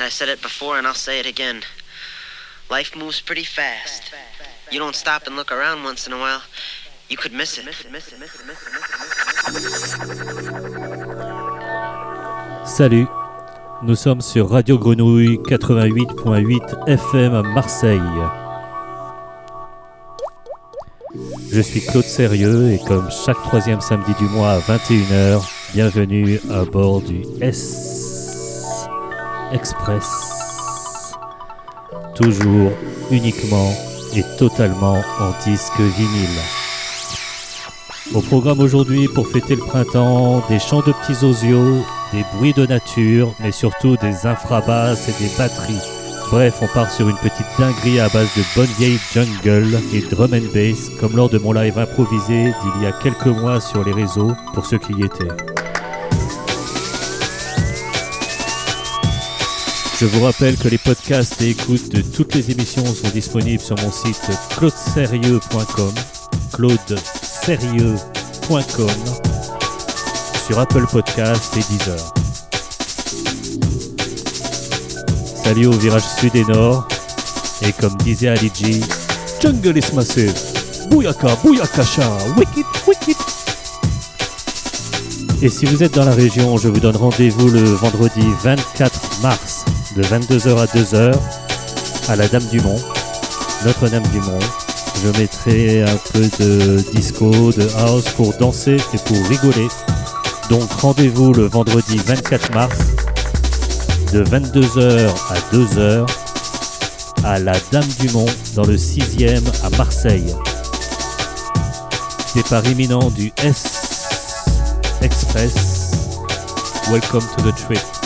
I said it before and I'll say it again. Life moves pretty fast. You don't stop and look around once in a while, you could miss it. Salut, nous sommes sur Radio Grenouille 88.8 FM à Marseille. Je suis Claude Sérieux et comme chaque troisième samedi du mois à 21h, bienvenue à bord du S Express. Toujours, uniquement et totalement en disque vinyle. Au programme aujourd'hui, pour fêter le printemps, des chants de petits osios, des bruits de nature, mais surtout des infrabasses et des batteries. Bref, on part sur une petite dinguerie à base de bonne vieille jungle et drum and bass, comme lors de mon live improvisé d'il y a quelques mois sur les réseaux, pour ceux qui y étaient. Je vous rappelle que les podcasts et écoutes de toutes les émissions sont disponibles sur mon site claudesérieux.com, claudesérieux.com, sur Apple Podcast et Deezer. Salut au virage sud et nord, et comme disait Ali G, Jungle is massive, Bouyaka, Bouyakasha, Wicked, Wicked. Et si vous êtes dans la région, je vous donne rendez-vous le vendredi 24 mars de 22h à 2h à la Dame du Mont, Notre-Dame du Mont. Je mettrai un peu de disco, de house pour danser et pour rigoler. Donc rendez-vous le vendredi 24 mars de 22h à 2h à la Dame du Mont dans le 6e à Marseille. Départ imminent du S Express. Welcome to the trip.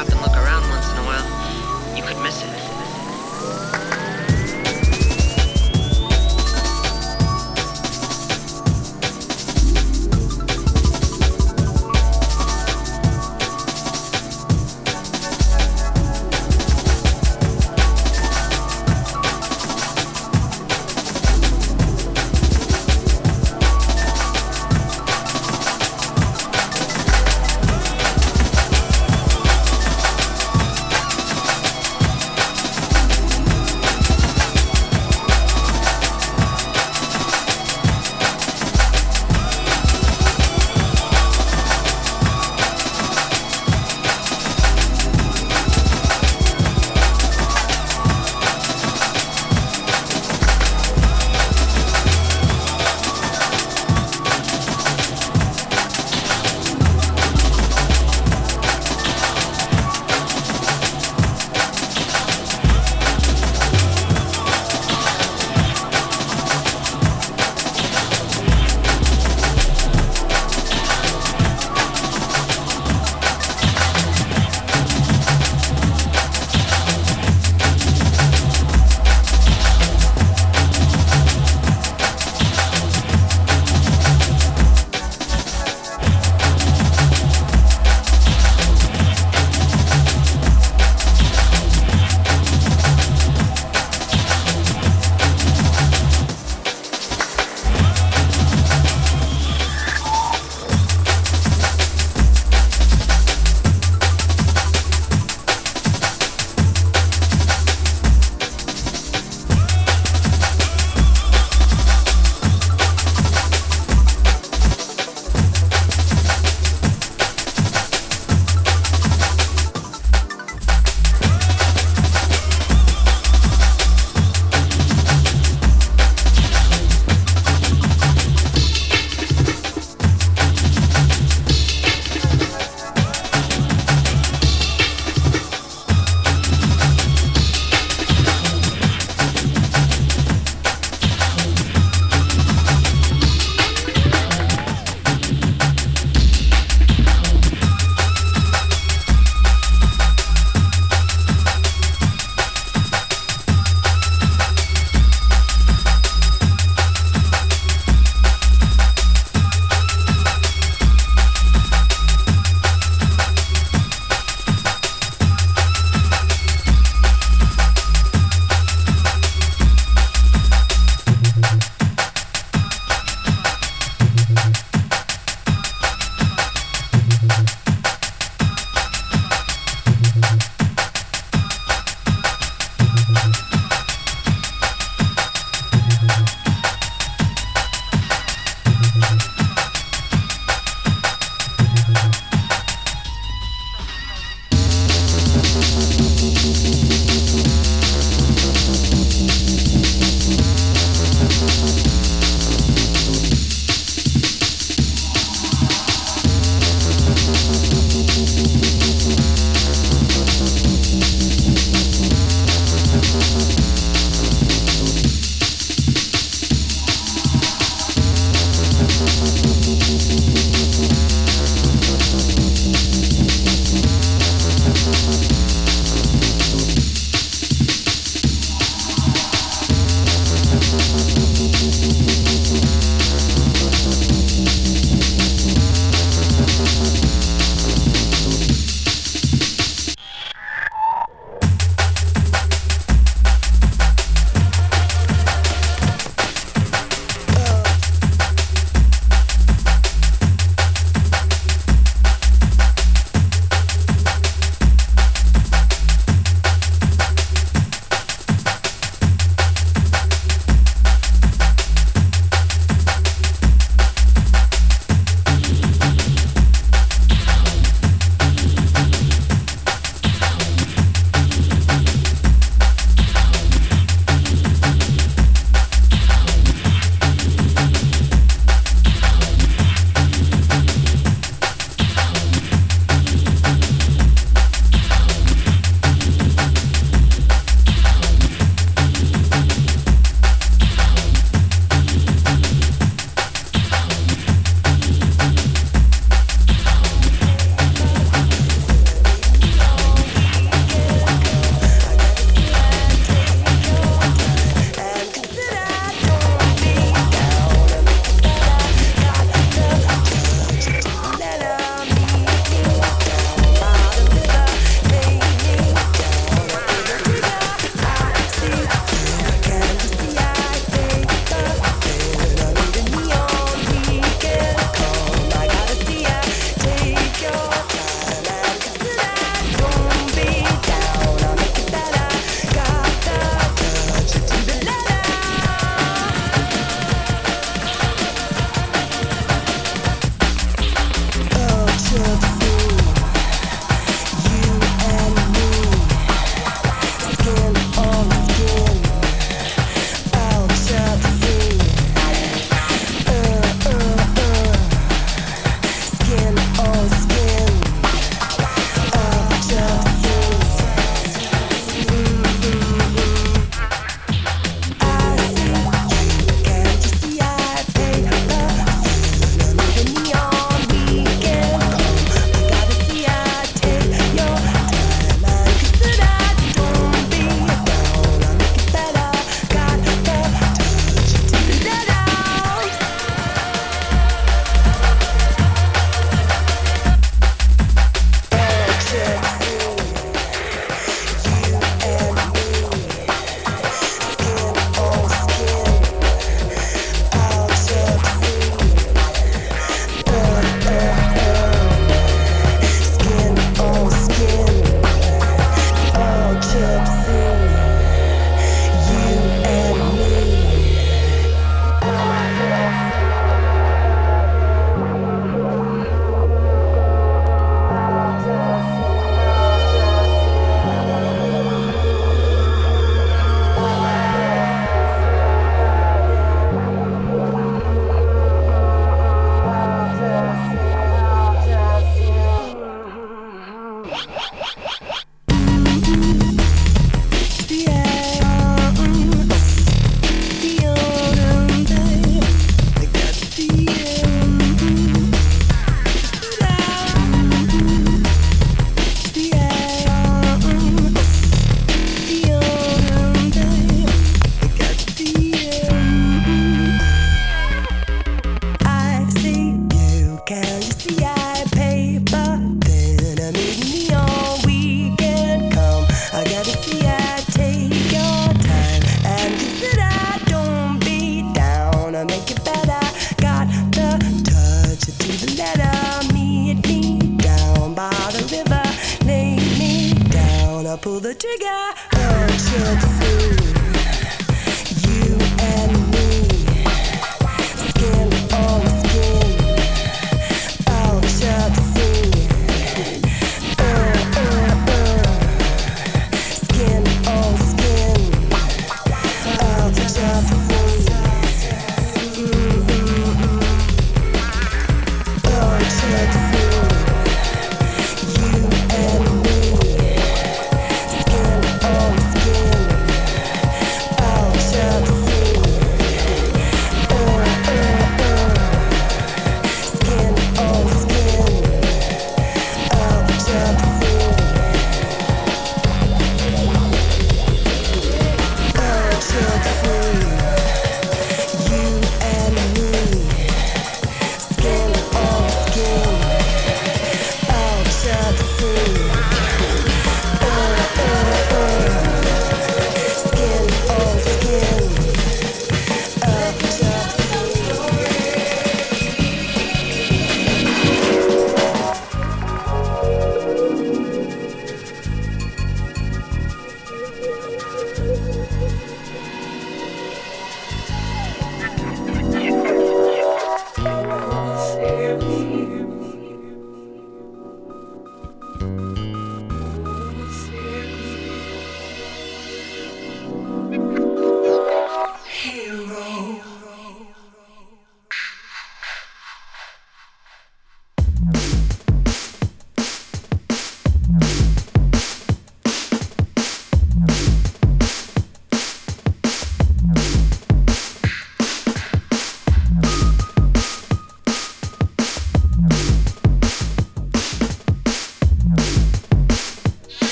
Stop and look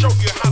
show you how.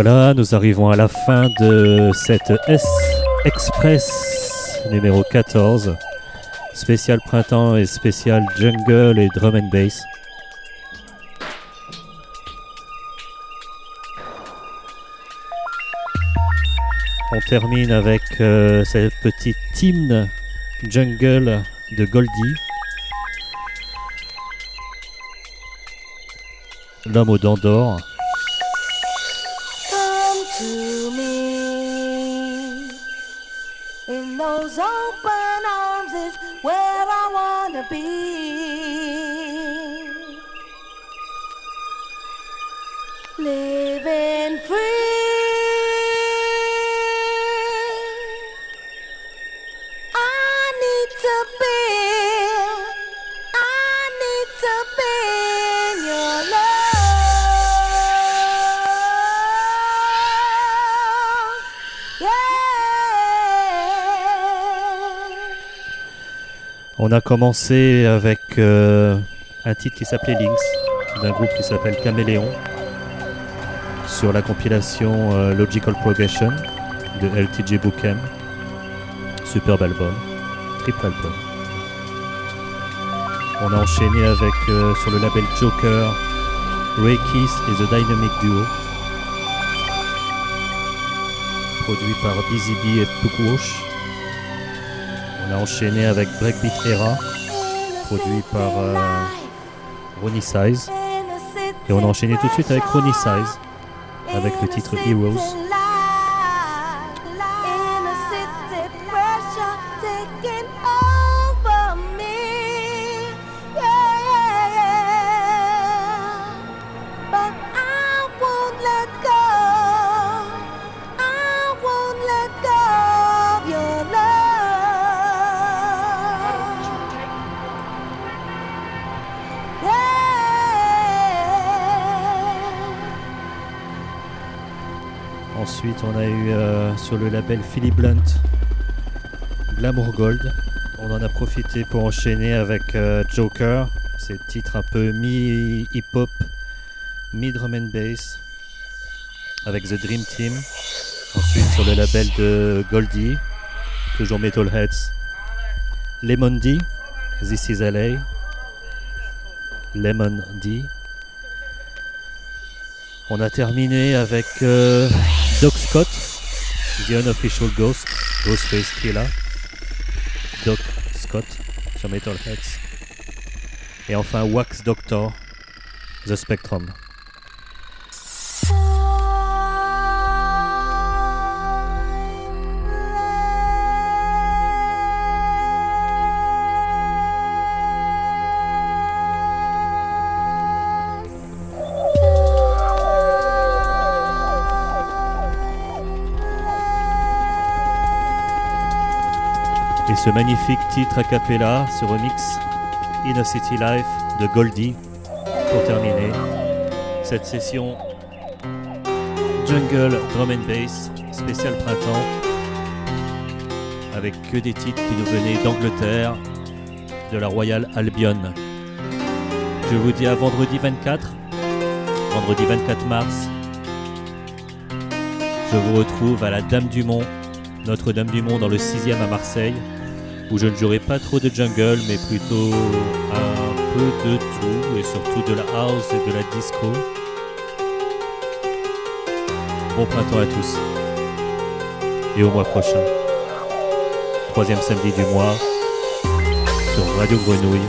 Voilà, nous arrivons à la fin de cette S Express numéro 14, spécial printemps et spécial jungle et drum and bass. On termine avec euh, cette petite hymne jungle de Goldie. L'homme aux dents d'or. Open arms is where I wanna be. On a commencé avec euh, un titre qui s'appelait Lynx, d'un groupe qui s'appelle Caméléon, sur la compilation euh, Logical Progression de LTJ Bookem. Superbe album, triple album. On a enchaîné avec euh, sur le label Joker, Ray Keith et The Dynamic Duo, produit par Busy Bee et Puckwash. On a enchaîné avec Breakbeat Era, produit par euh, Ronnie Size. Et on a enchaîné tout de suite avec Ronnie Size, avec le titre Heroes. Sur le label Philly Blunt Glamour Gold. On en a profité pour enchaîner avec euh, Joker, c'est titre un peu mi-hip-hop, mi-drum and bass, avec The Dream Team. Ensuite, sur le label de Goldie, toujours Metalheads, Lemon D, This is LA, Lemon D. On a terminé avec euh, Doc Scott, The Unofficial Ghost, Ghostface là. Doc Scott sur Metalheads. Et enfin Wax Doctor, The Spectrum. Ce magnifique titre a cappella, ce remix In a City Life de Goldie pour terminer cette session Jungle Drum and Bass spécial printemps avec que des titres qui nous venaient d'Angleterre, de la Royal Albion. Je vous dis à vendredi 24, vendredi 24 mars. Je vous retrouve à la Dame du Mont, Notre-Dame du Mont dans le 6e à Marseille où je ne jouerai pas trop de jungle, mais plutôt un peu de tout, et surtout de la house et de la disco. Bon printemps à tous, et au mois prochain, troisième samedi du mois, sur Radio Grenouille,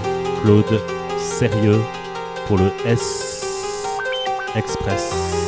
Claude Sérieux pour le S Express.